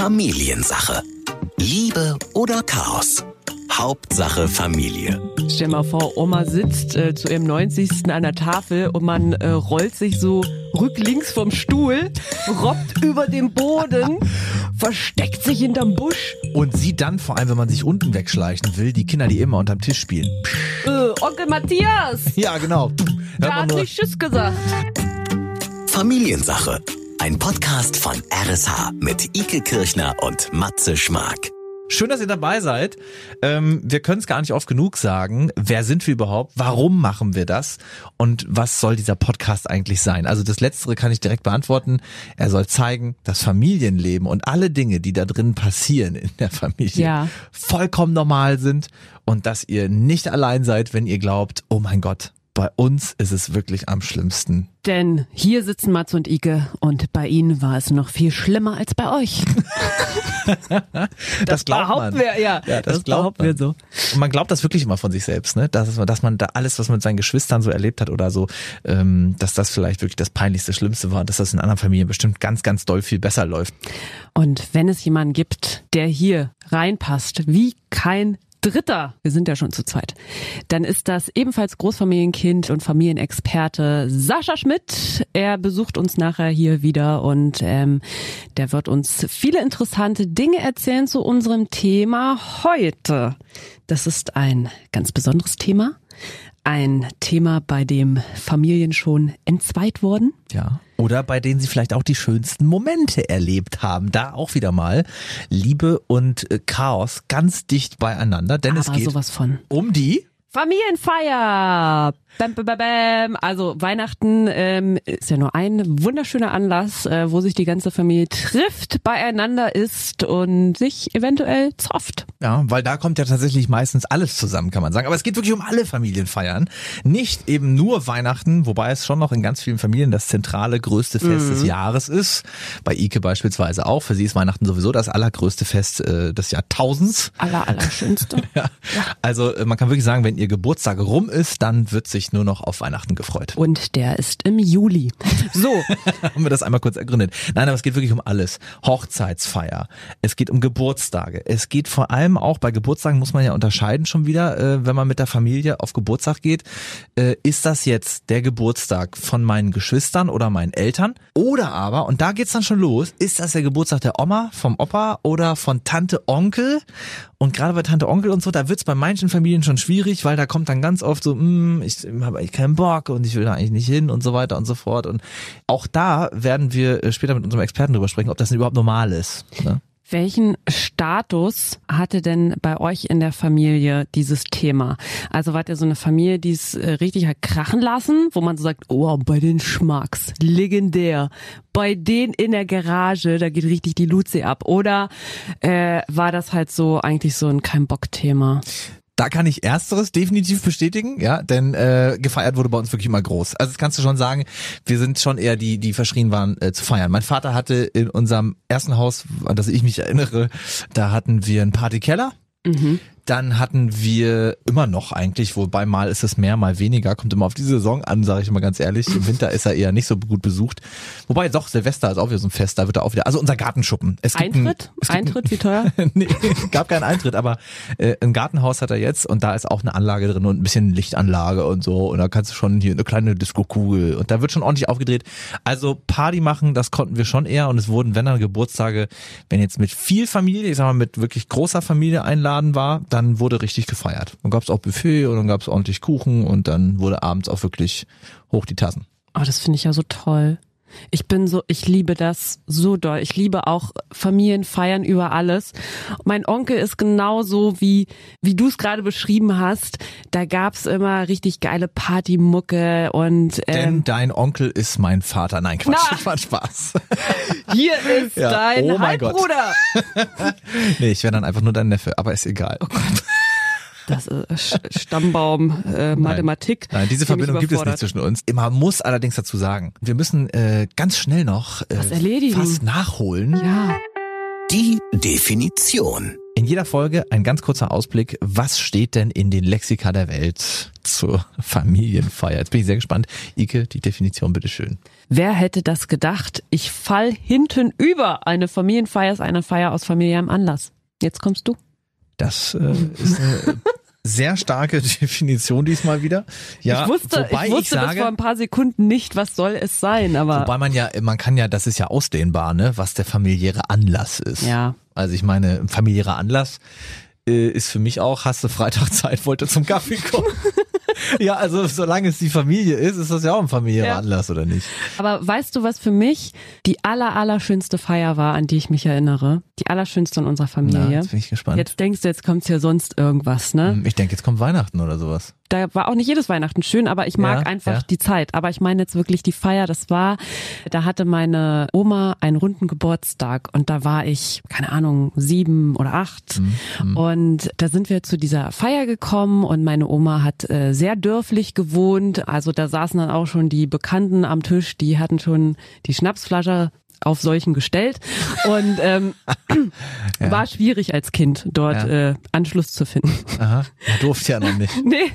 Familiensache. Liebe oder Chaos? Hauptsache Familie. Stell mal vor, Oma sitzt äh, zu ihrem 90. an der Tafel und man äh, rollt sich so rücklinks vom Stuhl, robbt über den Boden, versteckt sich hinterm Busch. Und sieht dann, vor allem wenn man sich unten wegschleichen will, die Kinder, die immer unterm Tisch spielen. Äh, Onkel Matthias, Ja, genau. Man hat nicht Tschüss gesagt. Familiensache. Ein Podcast von RSH mit Ike Kirchner und Matze Schmark. Schön, dass ihr dabei seid. Ähm, wir können es gar nicht oft genug sagen. Wer sind wir überhaupt? Warum machen wir das? Und was soll dieser Podcast eigentlich sein? Also das Letztere kann ich direkt beantworten. Er soll zeigen, dass Familienleben und alle Dinge, die da drin passieren in der Familie, Ja. vollkommen normal sind und dass ihr nicht allein seid, wenn ihr glaubt, oh mein Gott, bei uns ist es wirklich am schlimmsten. Denn hier sitzen Matze und Ike und bei ihnen war es noch viel schlimmer als bei euch. Das, glaubt behaupten man. wir, ja. Ja, das, Das behaupten man. wir so. Und man glaubt das wirklich immer von sich selbst, ne? Dass, dass man da alles, was man mit seinen Geschwistern so erlebt hat oder so, ähm, dass das vielleicht wirklich das peinlichste, schlimmste war, und dass das in anderen Familien bestimmt ganz, ganz doll viel besser läuft. Und wenn es jemanden gibt, der hier reinpasst, wie kein Dritter, wir sind ja schon zu zweit, dann ist das ebenfalls Großfamilienkind und Familienexperte Sascha Schmidt. Er besucht uns nachher hier wieder und ähm, der wird uns viele interessante Dinge erzählen zu unserem Thema heute. Das ist ein ganz besonderes Thema. Ein Thema, bei dem Familien schon entzweit wurden. Ja. Oder bei denen sie vielleicht auch die schönsten Momente erlebt haben. Da auch wieder mal Liebe und äh, Chaos ganz dicht beieinander, denn es Aber geht sowas von. um die Familienfeier. Bam, bam, bam. Also Weihnachten ähm, ist ja nur ein wunderschöner Anlass, äh, wo sich die ganze Familie trifft, beieinander ist und sich eventuell zofft. Ja, weil da kommt ja tatsächlich meistens alles zusammen, kann man sagen. Aber es geht wirklich um alle Familienfeiern. Nicht eben nur Weihnachten, wobei es schon noch in ganz vielen Familien das zentrale, größte Fest Mhm. des Jahres ist. Bei Ike beispielsweise auch. Für sie ist Weihnachten sowieso das allergrößte Fest äh, des Jahrtausends. Aller, allerschönste. Ja. Also äh, man kann wirklich sagen, wenn ihr Geburtstag rum ist, dann wird sich nur noch auf Weihnachten gefreut. Und der ist im Juli. So, haben wir das einmal kurz ergründet. Nein, aber es geht wirklich um alles. Hochzeitsfeier. Es geht um Geburtstage. Es geht vor allem auch bei Geburtstagen muss man ja unterscheiden schon wieder, äh, wenn man mit der Familie auf Geburtstag geht. Äh, ist das jetzt der Geburtstag von meinen Geschwistern oder meinen Eltern? Oder aber, und da geht's dann schon los, ist das der Geburtstag der Oma, vom Opa oder von Tante Onkel? Und gerade bei Tante Onkel und so, da wird's bei manchen Familien schon schwierig, weil da kommt dann ganz oft so, "Hm, ich habe eigentlich keinen Bock und ich will da eigentlich nicht hin und so weiter und so fort. Und auch da werden wir äh, später mit unserem Experten drüber sprechen, ob das denn überhaupt normal ist. Ne? welchen Status hatte denn bei euch in der Familie dieses Thema? Also wart ihr so eine Familie, die es äh, richtig hat krachen lassen, wo man so sagt, oh, bei den Schmacks, legendär. Bei denen in der Garage, da geht richtig die Luzi ab. Oder äh, war das halt so eigentlich so ein Kein-Bock-Thema? Da kann ich ersteres definitiv bestätigen, ja, denn äh, gefeiert wurde bei uns wirklich immer groß. Also das kannst du schon sagen, wir sind schon eher die, die verschrien waren äh, zu feiern. Mein Vater hatte in unserem ersten Haus, an das ich mich erinnere, da hatten wir einen Partykeller. Dann hatten wir immer noch eigentlich, wobei mal ist es mehr, mal weniger, kommt immer auf die Saison an, sage ich immer ganz ehrlich. Im Winter ist er eher nicht so gut besucht. Wobei doch, Silvester ist auch wieder so ein Fest, da wird er auch wieder, also unser Gartenschuppen. Es gibt ein- Eintritt? ein- Eintritt, wie teuer? nee, gab keinen Eintritt, aber äh, ein Gartenhaus hat er jetzt und da ist auch eine Anlage drin und ein bisschen Lichtanlage und so und da kannst du schon hier eine kleine Disco-Kugel und da wird schon ordentlich aufgedreht. Also Party machen, das konnten wir schon eher und es wurden, wenn dann Geburtstage, wenn jetzt mit viel Familie, ich sag mal mit wirklich großer Familie einladen war, dann wurde richtig gefeiert. Dann gab's auch Buffet und dann gab's ordentlich Kuchen und dann wurde abends auch wirklich hoch die Tassen. Oh, das finde ich ja so toll. Ich bin so, ich liebe das so doll. Ich liebe auch Familienfeiern über alles. Mein Onkel ist genauso wie, wie du es gerade beschrieben hast. Da gab's immer richtig geile Partymucke und Denn ähm, dein Onkel ist mein Vater. Nein, Quatsch, Na. das war Spaß. hier ist Ja, dein oh mein Gott. Halbbruder. nee, ich wäre dann einfach nur dein Neffe, aber ist egal. Das ist Sch- Stammbaum äh, Mathematik. Nein, diese die mich Verbindung gibt es nicht zwischen uns. Man muss allerdings dazu sagen, wir müssen äh, ganz schnell noch äh, Was erledigen. fast nachholen. Ja. Die Definition. In jeder Folge ein ganz kurzer Ausblick. Was steht denn in den Lexika der Welt zur Familienfeier? Jetzt bin ich sehr gespannt. Ike, die Definition bitteschön. Wer hätte das gedacht? Ich fall hinten über. Eine Familienfeier ist eine Feier aus familiärem Anlass. Jetzt kommst du. Das äh, ist eine sehr starke Definition diesmal wieder. Ja, ich wusste, wobei ich wusste ich sage, bis vor ein paar Sekunden nicht, was soll es sein, aber wobei man ja, man kann ja, das ist ja ausdehnbar, ne, was der familiäre Anlass ist. ja. Also ich meine, ein familiärer Anlass äh, ist für mich auch, hast du Freitag Zeit, wollte zum Kaffee kommen. ja, also solange es die Familie ist, ist das ja auch ein familiärer Ja. Anlass, oder nicht? Aber weißt du, was für mich die aller, allerschönste Feier war, an die ich mich erinnere? Die allerschönste in unserer Na, Familie. jetzt bin ich gespannt. Jetzt denkst du, jetzt kommt's ja sonst irgendwas, ne? Hm, Ich denke, jetzt kommt Weihnachten oder sowas. Da war auch nicht jedes Weihnachten schön, aber ich mag Ja, einfach ja. die Zeit. Aber ich meine jetzt wirklich die Feier, das war, da hatte meine Oma einen runden Geburtstag und da war ich, keine Ahnung, sieben oder acht. Mhm, Und da sind wir zu dieser Feier gekommen und meine Oma hat äh, sehr dörflich gewohnt. Also da saßen dann auch schon die Bekannten am Tisch, die hatten schon die Schnapsflasche auf solchen gestellt und ähm, war schwierig als Kind dort Ja. äh, Anschluss zu finden. Aha, ja, durfte ja noch nicht. Nee.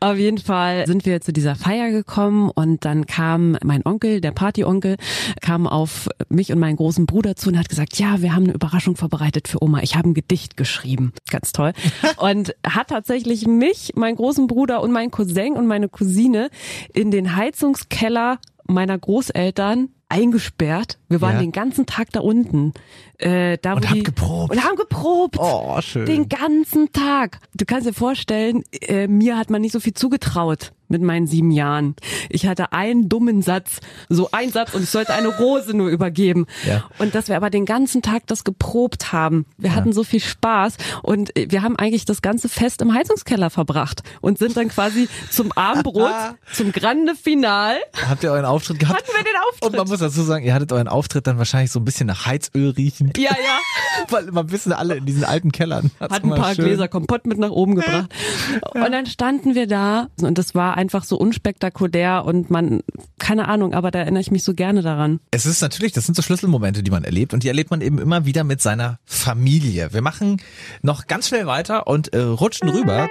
Auf jeden Fall sind wir zu dieser Feier gekommen und dann kam mein Onkel, der Partyonkel, kam auf mich und meinen großen Bruder zu und hat gesagt, ja, wir haben eine Überraschung vorbereitet für Oma. Ich habe ein Gedicht geschrieben. Ganz toll. Und hat tatsächlich mich, meinen großen Bruder und meinen Cousin und meine Cousine in den Heizungskeller meiner Großeltern eingesperrt. Wir waren Ja. den ganzen Tag da unten. Äh, da, Und die, geprobt. Und haben geprobt. Oh, schön. Den ganzen Tag. Du kannst dir vorstellen, äh, mir hat man nicht so viel zugetraut mit meinen sieben Jahren. Ich hatte einen dummen Satz, so ein Satz und ich sollte eine Rose nur übergeben. Ja. Und dass wir aber den ganzen Tag das geprobt haben. Wir hatten so viel Spaß und äh, wir haben eigentlich das ganze Fest im Heizungskeller verbracht und sind dann quasi zum Abendbrot, zum Grande Final. Habt ihr euren Auftritt gehabt? Hatten wir den Auftritt? Und man muss dazu sagen, ihr hattet euren Auftritt dann wahrscheinlich so ein bisschen nach Heizöl riechen. Ja, ja. Weil immer wissen alle in diesen alten Kellern. hat's hat ein paar schön- Gläser Kompott mit nach oben gebracht. Und dann standen wir da und das war einfach so unspektakulär und man, keine Ahnung, aber da erinnere ich mich so gerne daran. Es ist natürlich, das sind so Schlüsselmomente, die man erlebt und die erlebt man eben immer wieder mit seiner Familie. Wir machen noch ganz schnell weiter und äh, rutschen rüber.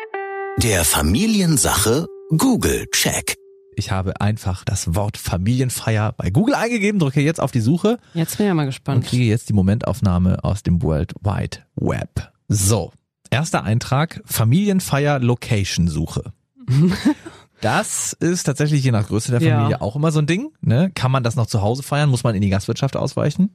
Der Familiensache Google Check. Ich habe einfach das Wort Familienfeier bei Google eingegeben, drücke jetzt auf die Suche Jetzt bin ich ja mal und gespannt. kriege jetzt die Momentaufnahme aus dem World Wide Web. So, erster Eintrag, Familienfeier Location Suche. Das ist tatsächlich je nach Größe der Ja. Familie auch immer so ein Ding. Ne? Kann man das noch zu Hause feiern? Muss man in die Gastwirtschaft ausweichen?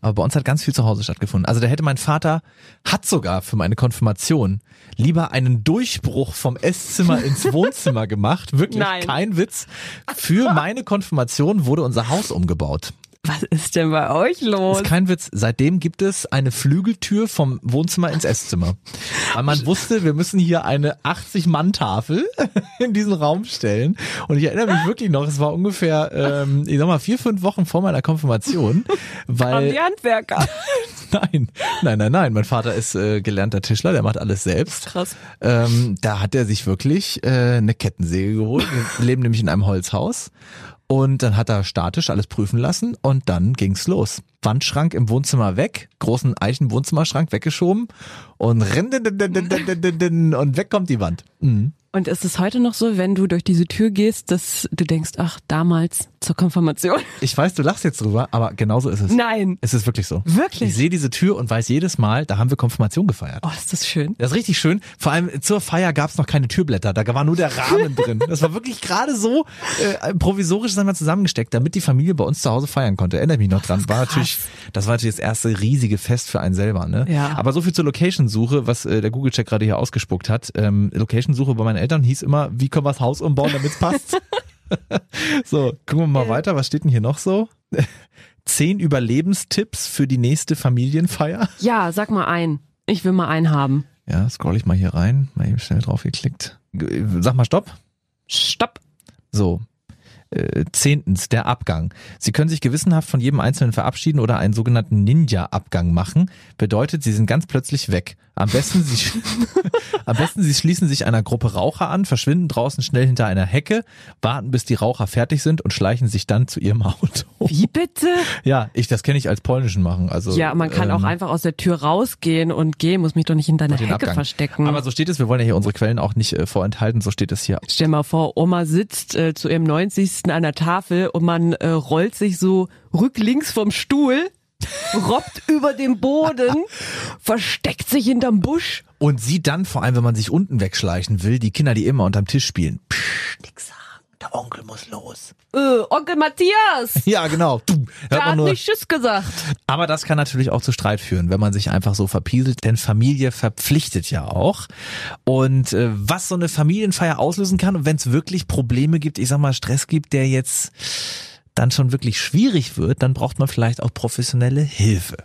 Aber bei uns hat ganz viel zu Hause stattgefunden. Also da hätte mein Vater, hat sogar für meine Konfirmation, lieber einen Durchbruch vom Esszimmer ins Wohnzimmer gemacht. Wirklich Nein. kein Witz. Für meine Konfirmation wurde unser Haus umgebaut. Was ist denn bei euch los? Ist kein Witz. Seitdem gibt es eine Flügeltür vom Wohnzimmer ins Esszimmer. Weil man wusste, wir müssen hier eine 80-Mann-Tafel in diesen Raum stellen. Und ich erinnere mich wirklich noch, es war ungefähr, ähm, ich sag mal, vier, fünf Wochen vor meiner Konfirmation. Weil, die Handwerker. nein, nein, nein, nein. Mein Vater ist äh, gelernter Tischler, der macht alles selbst. Krass. Ähm, da hat er sich wirklich äh, eine Kettensäge geholt. Wir leben nämlich in einem Holzhaus. Und dann hat er statisch alles prüfen lassen und dann ging's los. Wandschrank im Wohnzimmer weg, großen Eichenwohnzimmerschrank weggeschoben und und weg kommt die Wand. Mhm. Und ist es heute noch so, wenn du durch diese Tür gehst, dass du denkst, ach, damals zur Konfirmation? Ich weiß, du lachst jetzt drüber, aber genauso ist es. Nein. Es ist wirklich so. Wirklich? Ich sehe diese Tür und weiß jedes Mal, da haben wir Konfirmation gefeiert. Oh, ist das schön. Das ist richtig schön. Vor allem zur Feier gab's noch keine Türblätter, da war nur der Rahmen drin. Das war wirklich gerade so äh, provisorisch sagen wir zusammengesteckt, damit die Familie bei uns zu Hause feiern konnte. Erinnere mich noch dran. War natürlich, das war natürlich das erste riesige Fest für einen selber. Ne? Ja. Aber so viel zur Location-Suche, was äh, der Google-Check gerade hier ausgespuckt hat. Ähm, Location-Suche bei meinen Eltern hieß immer, wie können wir das Haus umbauen, damit's passt. so, gucken wir mal weiter. Was steht denn hier noch so? Zehn Überlebenstipps für die nächste Familienfeier. Ja, sag mal ein. Ich will mal einen haben. Ja, scroll ich mal hier rein, mal eben schnell drauf geklickt. Sag mal Stopp. Stopp. So. Äh, zehntens, der Abgang. Sie können sich gewissenhaft von jedem Einzelnen verabschieden oder einen sogenannten Ninja-Abgang machen. Bedeutet, sie sind ganz plötzlich weg. Am besten sie, am besten sie schließen sich einer Gruppe Raucher an, verschwinden draußen schnell hinter einer Hecke, warten bis die Raucher fertig sind und schleichen sich dann zu ihrem Auto. Wie bitte? Ja, ich, das kenne ich als polnischen machen. Also, Ja, man kann auch ähm, einfach aus der Tür rausgehen und gehen, muss mich doch nicht in deiner den Hecke Abgang. verstecken. Aber so steht es, wir wollen ja hier unsere Quellen auch nicht äh, vorenthalten, so steht es hier. Stell mal vor, Oma sitzt äh, zu ihrem 90. an der Tafel und man äh, rollt sich so rücklinks vom Stuhl, robbt über den Boden, versteckt sich hinterm Busch. Und sie dann, vor allem wenn man sich unten wegschleichen will, die Kinder, die immer unterm Tisch spielen. Psch, nix sagen, der Onkel muss los. Äh, Onkel Matthias, Ja, genau. Du, der hat nur. nicht Tschüss gesagt. Aber das kann natürlich auch zu Streit führen, wenn man sich einfach so verpieselt, denn Familie verpflichtet ja auch. Und äh, was so eine Familienfeier auslösen kann und wenn es wirklich Probleme gibt, ich sag mal Stress gibt, der jetzt dann schon wirklich schwierig wird, dann braucht man vielleicht auch professionelle Hilfe.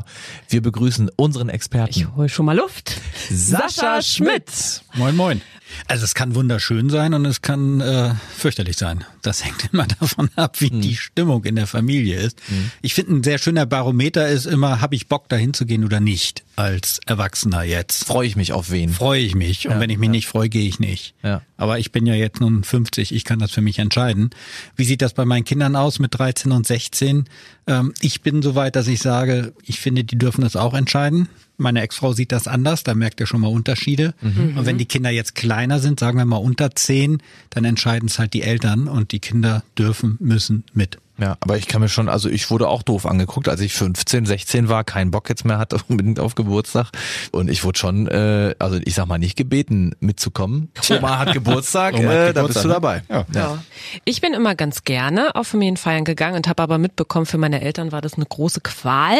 Wir begrüßen unseren Experten Ich hol schon mal Luft. Sascha Schmidt. Moin, moin. Also es kann wunderschön sein und es kann äh, fürchterlich sein. Das hängt immer davon ab, wie die Stimmung in der Familie ist. Ich finde, ein sehr schöner Barometer ist immer, habe ich Bock dahin zu gehen oder nicht als Erwachsener jetzt. Freue ich mich auf wen? Freue ich mich und wenn ich mich nicht freue, gehe ich nicht. Ja. Aber ich bin ja jetzt nun 50, ich kann das für mich entscheiden. Wie sieht das bei meinen Kindern aus mit 13 und 16? Ähm, ich bin so weit, dass ich sage, ich finde, die dürfen das auch entscheiden. Meine Ex-Frau sieht das anders, da merkt ihr schon mal Unterschiede. Und wenn die Kinder jetzt kleiner sind, sagen wir mal unter 10, dann entscheiden es halt die Eltern und die Kinder dürfen, müssen mit. Ja, aber ich kann mir schon, also ich wurde auch doof angeguckt, als ich 15, 16 war, keinen Bock jetzt mehr hatte, unbedingt auf Geburtstag. Und ich wurde schon, äh, also ich sag mal nicht gebeten, mitzukommen. Oma hat Geburtstag, Oma hat äh, da Geburtstag, bist du ne? dabei. Ja. Ja. Ich bin immer ganz gerne auf Familienfeiern gegangen und habe aber mitbekommen, für meine Eltern war das eine große Qual.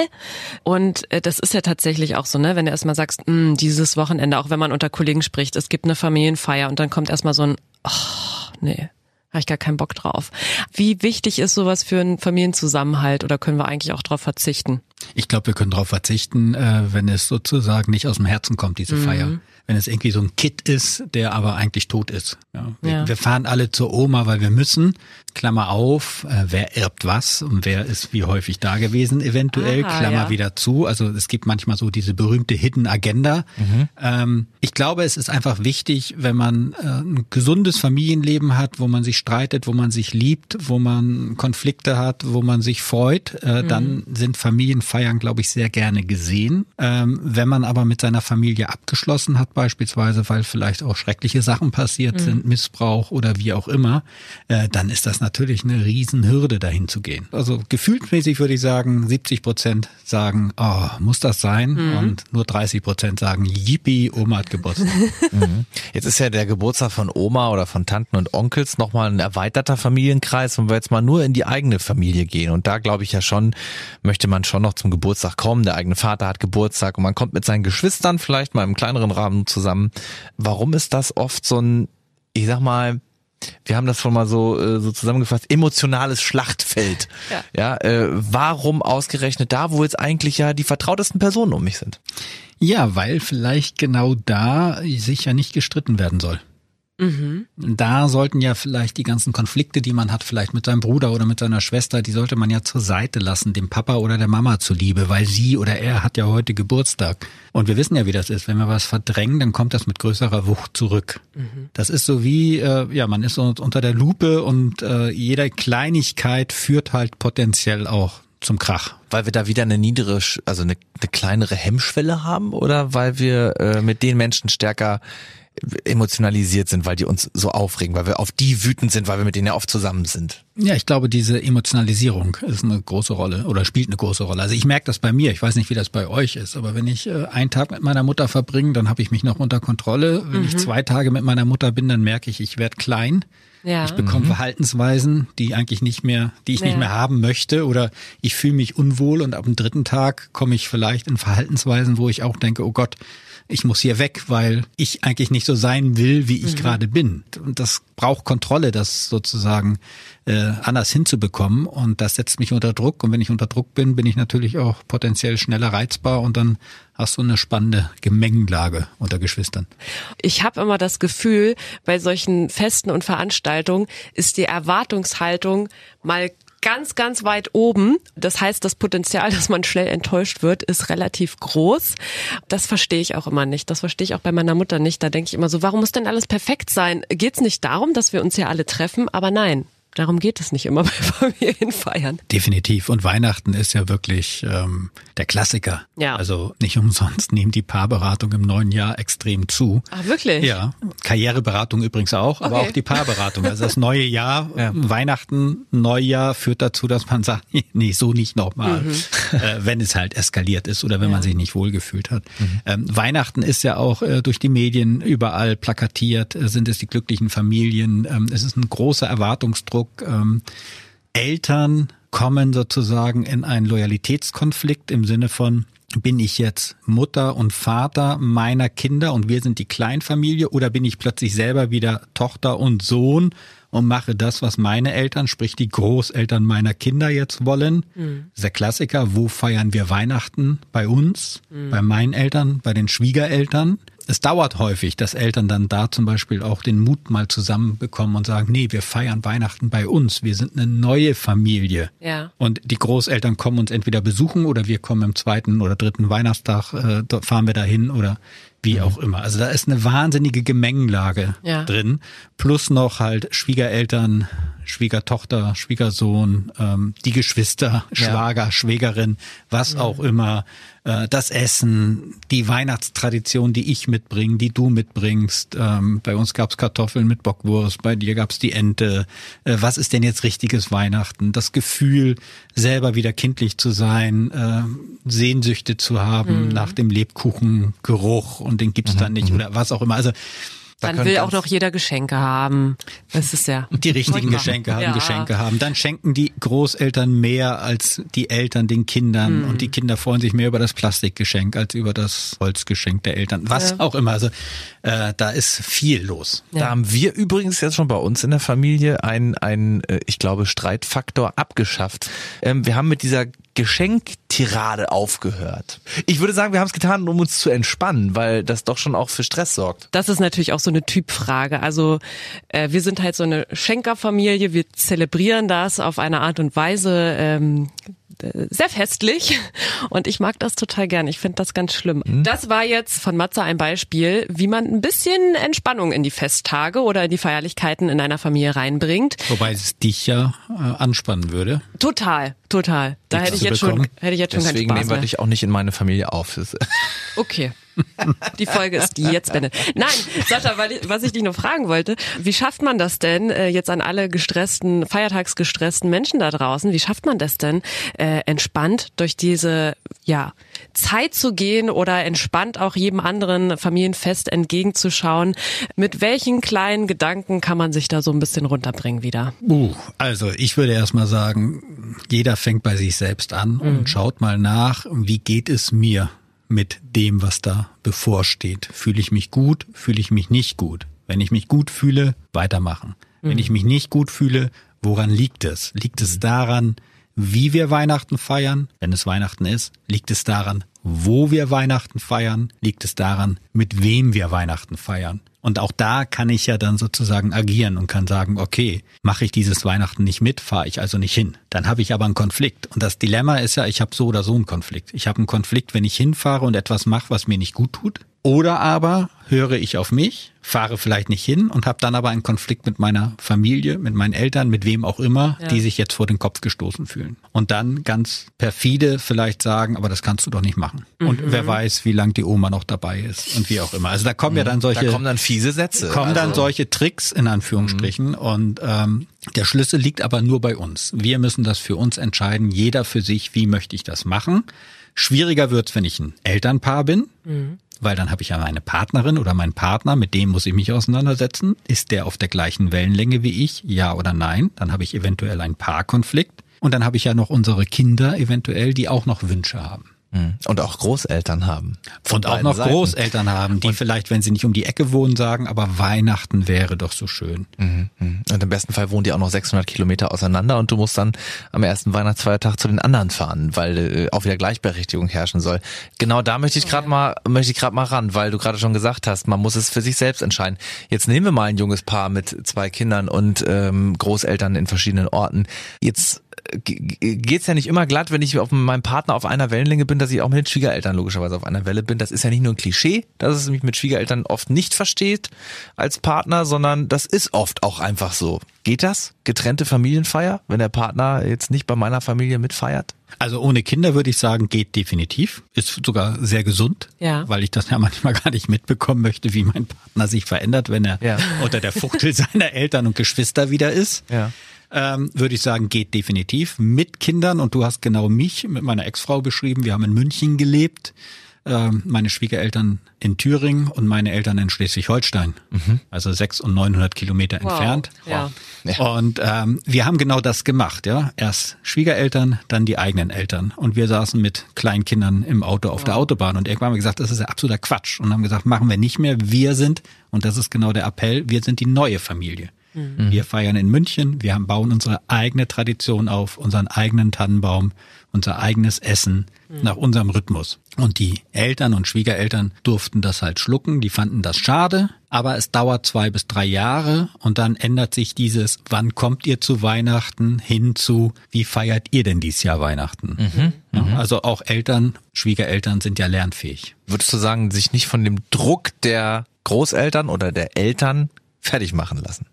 Und äh, das ist ja tatsächlich auch so, ne, wenn du erstmal sagst, "Hm, dieses Wochenende, auch wenn man unter Kollegen spricht, es gibt eine Familienfeier und dann kommt erstmal so ein, oh, nee. Habe ich gar keinen Bock drauf. Wie wichtig ist sowas für einen Familienzusammenhalt oder können wir eigentlich auch darauf verzichten? Ich glaube, wir können darauf verzichten, äh, wenn es sozusagen nicht aus dem Herzen kommt, diese Feier. Wenn es irgendwie so ein Kit ist, der aber eigentlich tot ist. Ja. Wir, Ja. wir fahren alle zur Oma, weil wir müssen. Klammer auf, äh, wer erbt was und wer ist wie häufig da gewesen eventuell. Aha, Klammer ja. wieder zu. Also es gibt manchmal so diese berühmte Hidden Agenda. Ähm, ich glaube, es ist einfach wichtig, wenn man äh, ein gesundes Familienleben hat, wo man sich streitet, wo man sich liebt, wo man Konflikte hat, wo man sich freut, äh, dann sind Familienfeiern, glaube ich, sehr gerne gesehen. Ähm, wenn man aber mit seiner Familie abgeschlossen hat, beispielsweise, weil vielleicht auch schreckliche Sachen passiert sind, Missbrauch oder wie auch immer, äh, dann ist das natürlich eine Riesenhürde, dahin zu gehen. Also gefühlsmäßig würde ich sagen, 70 Prozent sagen, oh, muss das sein? Und nur 30 Prozent sagen, yippie, Oma hat Geburtstag. Jetzt ist ja der Geburtstag von Oma oder von Tanten und Onkels nochmal ein erweiterter Familienkreis, wenn wir jetzt mal nur in die eigene Familie gehen. Und da glaube ich ja schon, möchte man schon noch zum Geburtstag kommen. Der eigene Vater hat Geburtstag und man kommt mit seinen Geschwistern vielleicht mal im kleineren Rahmen zusammen. Warum ist das oft so ein, ich sag mal, wir haben das schon mal so, äh, so zusammengefasst, emotionales Schlachtfeld. Ja. ja äh, warum ausgerechnet da, wo jetzt eigentlich ja die vertrautesten Personen um mich sind? Ja, weil vielleicht genau da sich ja nicht gestritten werden soll. Da sollten ja vielleicht die ganzen Konflikte, die man hat, vielleicht mit seinem Bruder oder mit seiner Schwester, die sollte man ja zur Seite lassen, dem Papa oder der Mama zuliebe, weil sie oder er hat ja heute Geburtstag. Und wir wissen ja, wie das ist. Wenn wir was verdrängen, dann kommt das mit größerer Wucht zurück. Das ist so wie, äh, ja, man ist unter der Lupe und äh, jede Kleinigkeit führt halt potenziell auch zum Krach. Weil wir da wieder eine niedere, also eine, eine kleinere Hemmschwelle haben oder weil wir äh, mit den Menschen stärker emotionalisiert sind, weil die uns so aufregen, weil wir auf die wütend sind, weil wir mit denen ja oft zusammen sind. Ja, ich glaube, diese Emotionalisierung ist eine große Rolle oder spielt eine große Rolle. Also ich merke das bei mir. Ich weiß nicht, wie das bei euch ist, aber wenn ich äh, einen Tag mit meiner Mutter verbringe, dann habe ich mich noch unter Kontrolle. Wenn ich zwei Tage mit meiner Mutter bin, dann merke ich, ich werde klein. Ja. Ich bekomme Verhaltensweisen, die eigentlich nicht mehr, die ich Ja. nicht mehr haben möchte oder ich fühle mich unwohl und ab dem dritten Tag komme ich vielleicht in Verhaltensweisen, wo ich auch denke, oh Gott, ich muss hier weg, weil ich eigentlich nicht so sein will, wie ich gerade bin. Und das braucht Kontrolle, das sozusagen äh, anders hinzubekommen. Und das setzt mich unter Druck. Und wenn ich unter Druck bin, bin ich natürlich auch potenziell schneller reizbar und dann hast du eine spannende Gemengenlage unter Geschwistern. Ich habe immer das Gefühl, bei solchen Festen und Veranstaltungen ist die Erwartungshaltung mal ganz, ganz weit oben. Das heißt, das Potenzial, dass man schnell enttäuscht wird, ist relativ groß. Das verstehe ich auch immer nicht. Das verstehe ich auch bei meiner Mutter nicht. Da denke ich immer so, warum muss denn alles perfekt sein? Geht es nicht darum, dass wir uns ja alle treffen? Aber nein, Darum geht es nicht immer bei Familienfeiern. Definitiv. Und Weihnachten ist ja wirklich ähm, der Klassiker. Ja. Also nicht umsonst nimmt die Paarberatung im neuen Jahr extrem zu. Ach, wirklich? Ja. Karriereberatung übrigens auch, aber Okay. auch die Paarberatung. Also das neue Jahr, Weihnachten, Neujahr führt dazu, dass man sagt, nee, so nicht nochmal. Äh, wenn es halt eskaliert ist oder wenn man sich nicht wohlgefühlt hat. Ähm, Weihnachten ist ja auch äh, durch die Medien überall plakatiert, äh, sind es die glücklichen Familien. Ähm, es ist ein großer Erwartungsdruck. Ähm, Eltern kommen sozusagen in einen Loyalitätskonflikt im Sinne von, bin ich jetzt Mutter und Vater meiner Kinder und wir sind die Kleinfamilie oder bin ich plötzlich selber wieder Tochter und Sohn und mache das, was meine Eltern, sprich die Großeltern meiner Kinder jetzt wollen? Das ist der Klassiker, wo feiern wir Weihnachten? Bei uns, bei meinen Eltern, bei den Schwiegereltern. Es dauert häufig, dass Eltern dann da zum Beispiel auch den Mut mal zusammenbekommen und sagen, nee, wir feiern Weihnachten bei uns. Wir sind eine neue Familie. Ja. Und die Großeltern kommen uns entweder besuchen oder wir kommen im zweiten oder dritten Weihnachtstag, äh, fahren wir dahin oder wie auch immer. Also da ist eine wahnsinnige Gemengelage Ja. drin. Plus noch halt Schwiegereltern, Schwiegertochter, Schwiegersohn, ähm, die Geschwister, Schwager, Schwägerin, was auch immer, äh, das Essen, die Weihnachtstradition, die ich mitbringe, die du mitbringst. Ähm, bei uns gab's Kartoffeln mit Bockwurst, bei dir gab's die Ente. Äh, was ist denn jetzt richtiges Weihnachten? Das Gefühl, selber wieder kindlich zu sein, äh, Sehnsüchte zu haben nach dem Lebkuchengeruch und den gibt's dann nicht oder was auch immer. Also Dann will auch noch jeder Geschenke haben. Das ist ja. die richtigen. Geschenke haben, Ja. Geschenke haben. Dann schenken die Großeltern mehr als die Eltern den Kindern Hm. und die Kinder freuen sich mehr über das Plastikgeschenk als über das Holzgeschenk der Eltern. Was auch immer. Also äh, da ist viel los. Da haben wir übrigens jetzt schon bei uns in der Familie einen, einen äh, ich glaube, Streitfaktor abgeschafft. Ähm, wir haben mit dieser Geschenktirade aufgehört. Ich würde sagen, wir haben es getan, um uns zu entspannen, weil das doch schon auch für Stress sorgt. Das ist natürlich auch so eine Typfrage. Also äh, wir sind halt so eine Schenkerfamilie, wir zelebrieren das auf eine Art und Weise ähm, äh, sehr festlich und ich mag das total gern. Ich finde das ganz schlimm. Das war jetzt von Matze ein Beispiel, wie man ein bisschen Entspannung in die Festtage oder in die Feierlichkeiten in einer Familie reinbringt. Wobei es dich ja äh, anspannen würde. Total, total. Da hätte ich jetzt schon, hätte ich jetzt schon keinen Deswegen Spaß nehmen wir mehr. dich auch nicht in meine Familie auf. Okay. Die Folge ist die jetzt beendet. Nein, Sascha, weil ich, was ich dich noch fragen wollte, wie schafft man das denn äh, jetzt an alle gestressten, feiertagsgestressten Menschen da draußen, wie schafft man das denn, äh, entspannt durch diese ja, Zeit zu gehen oder entspannt auch jedem anderen Familienfest entgegenzuschauen? Mit welchen kleinen Gedanken kann man sich da so ein bisschen runterbringen wieder? Uh, also ich würde erstmal sagen, jeder fängt bei sich selbst an und schaut mal nach, wie geht es mir mit dem, was da bevorsteht. Fühle ich mich gut, fühle ich mich nicht gut. Wenn ich mich gut fühle, weitermachen. Wenn ich mich nicht gut fühle, woran liegt es? Liegt es daran, wie wir Weihnachten feiern? Wenn es Weihnachten ist, liegt es daran, wo wir Weihnachten feiern? Liegt es daran, mit wem wir Weihnachten feiern? Und auch da kann ich ja dann sozusagen agieren und kann sagen, okay, mache ich dieses Weihnachten nicht mit, fahre ich also nicht hin. Dann habe ich aber einen Konflikt. Und das Dilemma ist ja, ich habe so oder so einen Konflikt. Ich habe einen Konflikt, wenn ich hinfahre und etwas mache, was mir nicht gut tut. Oder aber höre ich auf mich, fahre vielleicht nicht hin und habe dann aber einen Konflikt mit meiner Familie, mit meinen Eltern, mit wem auch immer, die sich jetzt vor den Kopf gestoßen fühlen. Und dann ganz perfide vielleicht sagen, aber das kannst du doch nicht machen. Und wer weiß, wie lang die Oma noch dabei ist und wie auch immer. Also da kommen ja dann solche Da kommen dann fiese Sätze. kommen dann Also- solche Tricks in Anführungsstrichen und ähm, der Schlüssel liegt aber nur bei uns. Wir müssen das für uns entscheiden, jeder für sich, wie möchte ich das machen. Schwieriger wird's, wenn ich ein Elternpaar bin, weil dann habe ich ja meine Partnerin oder meinen Partner, mit dem muss ich mich auseinandersetzen. Ist der auf der gleichen Wellenlänge wie ich? Ja oder nein? Dann habe ich eventuell einen Paarkonflikt. Und dann habe ich ja noch unsere Kinder eventuell, die auch noch Wünsche haben. Mhm. Und auch Großeltern haben. Von Und auch noch Seiten. Großeltern haben, die vielleicht, wenn sie nicht um die Ecke wohnen, sagen, aber Weihnachten wäre doch so schön. Mhm. Und im besten Fall wohnen die auch noch 600 Kilometer auseinander und du musst dann am ersten Weihnachtsfeiertag zu den anderen fahren, weil äh, auch wieder Gleichberechtigung herrschen soll. Genau da möchte ich gerade mal möchte ich gerade mal ran, weil du gerade schon gesagt hast, man muss es für sich selbst entscheiden. Jetzt nehmen wir mal ein junges Paar mit zwei Kindern und ähm, Großeltern in verschiedenen Orten. Jetzt geht's ja nicht immer glatt, wenn ich auf meinem Partner auf einer Wellenlänge bin, dass ich auch mit den Schwiegereltern logischerweise auf einer Welle bin. Das ist ja nicht nur ein Klischee, dass es mich mit Schwiegereltern oft nicht versteht als Partner, sondern das ist oft auch einfach so. Geht das? Getrennte Familienfeier, wenn der Partner jetzt nicht bei meiner Familie mitfeiert? Also ohne Kinder würde ich sagen, geht definitiv. Ist sogar sehr gesund, Ja. weil ich das ja manchmal gar nicht mitbekommen möchte, wie mein Partner sich verändert, wenn er Ja. unter der Fuchtel seiner Eltern und Geschwister wieder ist. Ja. Ähm, würde ich sagen, geht definitiv. Mit Kindern, und du hast genau mich mit meiner Ex-Frau beschrieben, wir haben in München gelebt, ähm, meine Schwiegereltern in Thüringen und meine Eltern in Schleswig-Holstein. Also sechs und 900 Kilometer Wow. entfernt. Ja. Und ähm, wir haben genau das gemacht, ja. Erst Schwiegereltern, dann die eigenen Eltern. Und wir saßen mit kleinen Kindern im Auto auf der Autobahn und irgendwann haben wir gesagt, das ist ja absoluter Quatsch. Und haben gesagt, machen wir nicht mehr. Wir sind, und das ist genau der Appell, wir sind die neue Familie. Wir feiern in München, wir haben, bauen unsere eigene Tradition auf, unseren eigenen Tannenbaum, unser eigenes Essen nach unserem Rhythmus. Und die Eltern und Schwiegereltern durften das halt schlucken, die fanden das schade, aber es dauert zwei bis drei Jahre und dann ändert sich dieses, wann kommt ihr zu Weihnachten hin zu, wie feiert ihr denn dieses Jahr Weihnachten? Ja, also auch Eltern, Schwiegereltern sind ja lernfähig. Würdest du sagen, sich nicht von dem Druck der Großeltern oder der Eltern fertig machen lassen?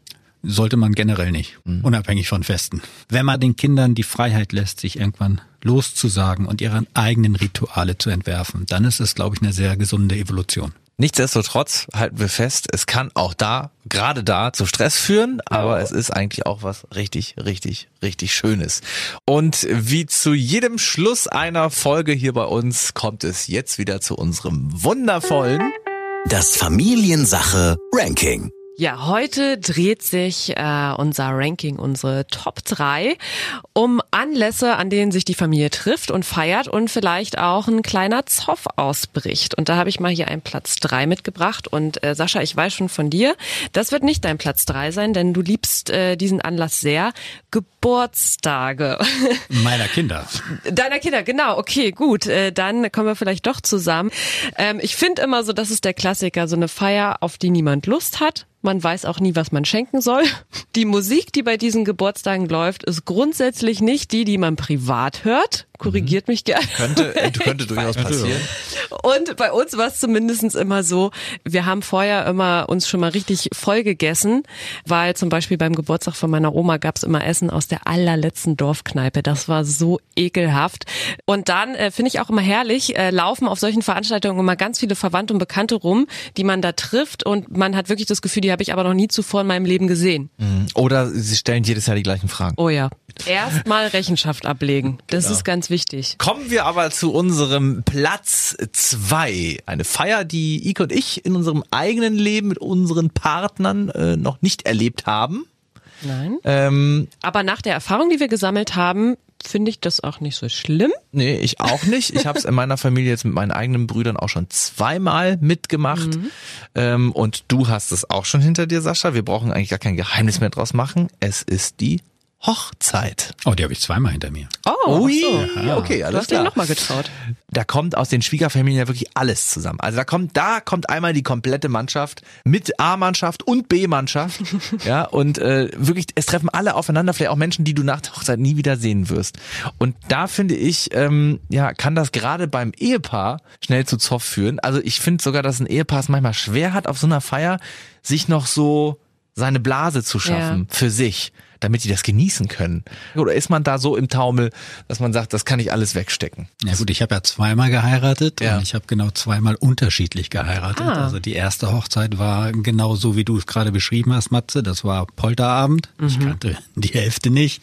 Sollte man generell nicht, unabhängig von Festen. Wenn man den Kindern die Freiheit lässt, sich irgendwann loszusagen und ihre eigenen Rituale zu entwerfen, dann ist es, glaube ich, eine sehr gesunde Evolution. Nichtsdestotrotz halten wir fest, es kann auch da, gerade da, zu Stress führen, aber es ist eigentlich auch was richtig, richtig, richtig Schönes. Und wie zu jedem Schluss einer Folge hier bei uns kommt es jetzt wieder zu unserem wundervollen Das Familiensache Ranking. Ja, heute dreht sich äh, unser Ranking, unsere Top 3 um Anlässe, an denen sich die Familie trifft und feiert und vielleicht auch ein kleiner Zoff ausbricht. Und da habe ich mal hier einen Platz 3 mitgebracht. Und äh, Sascha, ich weiß schon von dir, das wird nicht dein Platz 3 sein, denn du liebst äh, diesen Anlass sehr. Geburtstage. Meiner Kinder. Deiner Kinder, genau, okay, gut. Äh, dann kommen wir vielleicht doch zusammen. Ähm, ich finde immer so, das ist der Klassiker, so eine Feier, auf die niemand Lust hat. Man weiß auch nie, was man schenken soll. Die Musik, die bei diesen Geburtstagen läuft, ist grundsätzlich nicht die, die man privat hört. Korrigiert mich gerne. könnte, könnte durchaus passieren. Und bei uns war es zumindest immer so, wir haben vorher immer uns schon mal richtig voll gegessen, weil zum Beispiel beim Geburtstag von meiner Oma gab es immer Essen aus der allerletzten Dorfkneipe. Das war so ekelhaft. Und dann äh, finde ich auch immer herrlich, äh, laufen auf solchen Veranstaltungen immer ganz viele Verwandte und Bekannte rum, die man da trifft und man hat wirklich das Gefühl, die habe ich aber noch nie zuvor in meinem Leben gesehen. Oder sie stellen jedes Jahr die gleichen Fragen. Oh ja. Erstmal Rechenschaft ablegen. Das ist ganz wichtig. Kommen wir aber zu unserem Platz zwei. Eine Feier, die Ike und ich in unserem eigenen Leben mit unseren Partnern äh, noch nicht erlebt haben. Nein. Ähm, Aber nach der Erfahrung, die wir gesammelt haben, finde ich das auch nicht so schlimm. nee, ich auch nicht. Ich habe es in meiner Familie jetzt mit meinen eigenen Brüdern auch schon zweimal mitgemacht. Ähm, und du hast es auch schon hinter dir, Sascha. Wir brauchen eigentlich gar kein Geheimnis mehr draus machen. Es ist die Hochzeit. Oh, die habe ich zweimal hinter mir. Oh, Ui, so. okay, Du alles hast dir klar. nochmal getraut. da kommt aus den Schwiegerfamilien ja wirklich alles zusammen. Also da kommt, da kommt einmal die komplette Mannschaft mit A-Mannschaft und B-Mannschaft. ja, und äh, wirklich, es treffen alle aufeinander, vielleicht auch Menschen, die du nach der Hochzeit nie wieder sehen wirst. Und da finde ich, ähm, ja, kann das gerade beim Ehepaar schnell zu Zoff führen. Also ich finde sogar, dass ein Ehepaar es manchmal schwer hat, auf so einer Feier sich noch so seine Blase zu schaffen für sich, damit die das genießen können. Oder ist man da so im Taumel, dass man sagt, das kann ich alles wegstecken? Ja gut, ich habe ja zweimal geheiratet Ja. und ich habe genau zweimal unterschiedlich geheiratet. Ah. Also die erste Hochzeit war genau so, wie du es gerade beschrieben hast, Matze. Das war Polterabend. Ich kannte die Hälfte nicht.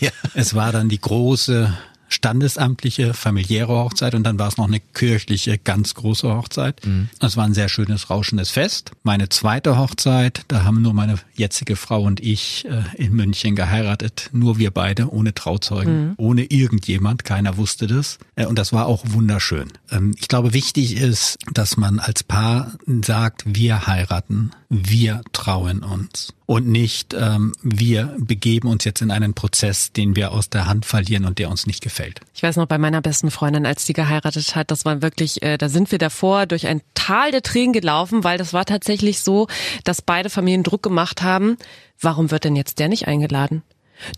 Ja. Es war dann die große standesamtliche, familiäre Hochzeit und dann war es noch eine kirchliche, ganz große Hochzeit. Es war ein sehr schönes, rauschendes Fest. Meine zweite Hochzeit, da haben nur meine jetzige Frau und ich äh, in München geheiratet. Nur wir beide, ohne Trauzeugen, ohne irgendjemand. Keiner wusste das. Äh, und das war auch wunderschön. Ähm, ich glaube, wichtig ist, dass man als Paar sagt, wir heiraten, wir trauen uns. Und nicht, ähm, wir begeben uns jetzt in einen Prozess, den wir aus der Hand verlieren und der uns nicht gefällt. Ich weiß noch bei meiner besten Freundin, als die geheiratet hat, das war wirklich, äh, da sind wir davor durch ein Tal der Tränen gelaufen, weil das war tatsächlich so, dass beide Familien Druck gemacht haben. Warum wird denn jetzt der nicht eingeladen?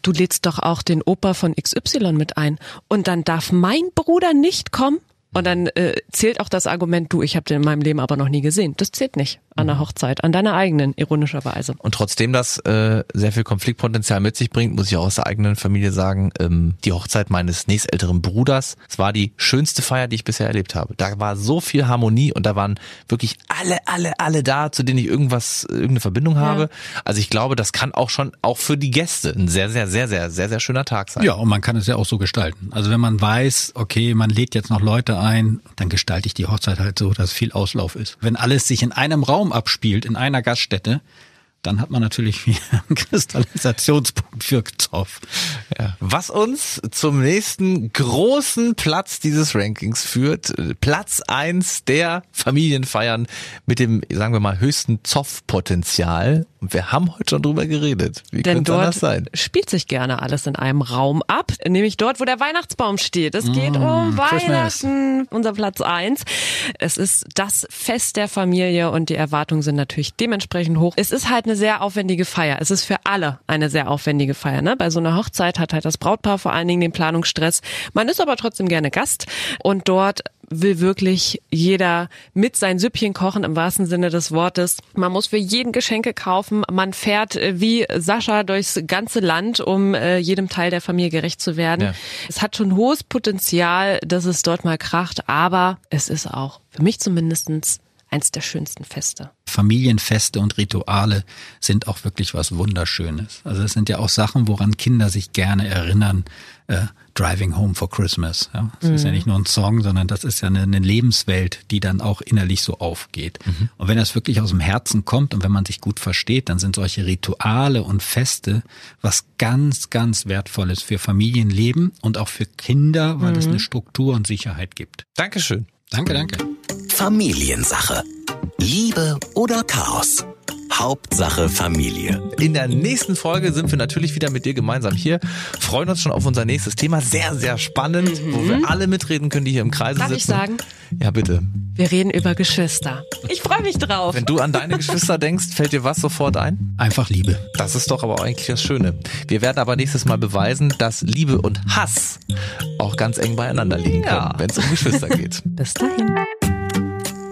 du lädst doch auch den Opa von XY mit ein und dann darf mein Bruder nicht kommen? Und dann äh, zählt auch das Argument, du, ich habe den in meinem Leben aber noch nie gesehen. Das zählt nicht an der Hochzeit, an deiner eigenen, ironischerweise. Und trotzdem das äh, sehr viel Konfliktpotenzial mit sich bringt, muss ich auch aus der eigenen Familie sagen, ähm, die Hochzeit meines nächstälteren Bruders, es war die schönste Feier, die ich bisher erlebt habe. Da war so viel Harmonie und da waren wirklich alle, alle, alle da, zu denen ich irgendwas, irgendeine Verbindung habe. Also ich glaube, das kann auch schon auch für die Gäste ein sehr, sehr, sehr, sehr, sehr, sehr schöner Tag sein. Ja, und man kann es ja auch so gestalten. Also wenn man weiß, okay, man lädt jetzt noch Leute ein, dann gestalte ich die Hochzeit halt so, dass viel Auslauf ist. Wenn alles sich in einem Raum abspielt, in einer Gaststätte, dann hat man natürlich wieder einen Kristallisationspunkt für Zoff. Ja. Was uns zum nächsten großen Platz dieses Rankings führt. Platz eins der Familienfeiern mit dem, sagen wir mal, höchsten Zoff-Potenzial. Und wir haben heute schon drüber geredet. Wie Denn könnte dort das sein? spielt sich gerne alles in einem Raum ab, nämlich dort, wo der Weihnachtsbaum steht. Es geht um Christmas. Weihnachten, unser Platz eins. Es ist das Fest der Familie und die Erwartungen sind natürlich dementsprechend hoch. Es ist halt eine sehr aufwendige Feier. Es ist für alle eine sehr aufwendige Feier. Ne? Bei so einer Hochzeit hat halt das Brautpaar vor allen Dingen den Planungsstress. Man ist aber trotzdem gerne Gast und dort will wirklich jeder mit sein Süppchen kochen im wahrsten Sinne des Wortes. Man muss für jeden Geschenke kaufen. Man fährt äh, wie Sascha durchs ganze Land, um äh, jedem Teil der Familie gerecht zu werden. Ja. Es hat schon hohes Potenzial, dass es dort mal kracht, aber es ist auch für mich zumindestens eins der schönsten Feste. Familienfeste und Rituale sind auch wirklich was Wunderschönes. Also es sind ja auch Sachen, woran Kinder sich gerne erinnern. Äh, Driving Home for Christmas. Ja. Das ist ja nicht nur ein Song, sondern das ist ja eine, eine Lebenswelt, die dann auch innerlich so aufgeht. Und wenn das wirklich aus dem Herzen kommt und wenn man sich gut versteht, dann sind solche Rituale und Feste was ganz, ganz Wertvolles für Familienleben und auch für Kinder, weil es eine Struktur und Sicherheit gibt. Dankeschön. Danke, danke. Familiensache. Liebe oder Chaos? Hauptsache Familie. In der nächsten Folge sind wir natürlich wieder mit dir gemeinsam hier. Freuen uns schon auf unser nächstes Thema. Sehr, sehr spannend, wo wir alle mitreden können, die hier im Kreise Darf sitzen. ich sagen? Ja, bitte. Wir reden über Geschwister. Ich freue mich drauf. Wenn du an deine Geschwister denkst, fällt dir was sofort ein? Einfach Liebe. Das ist doch aber eigentlich das Schöne. Wir werden aber nächstes Mal beweisen, dass Liebe und Hass auch ganz eng beieinander liegen können, Ja. wenn es um Geschwister geht. Bis dahin.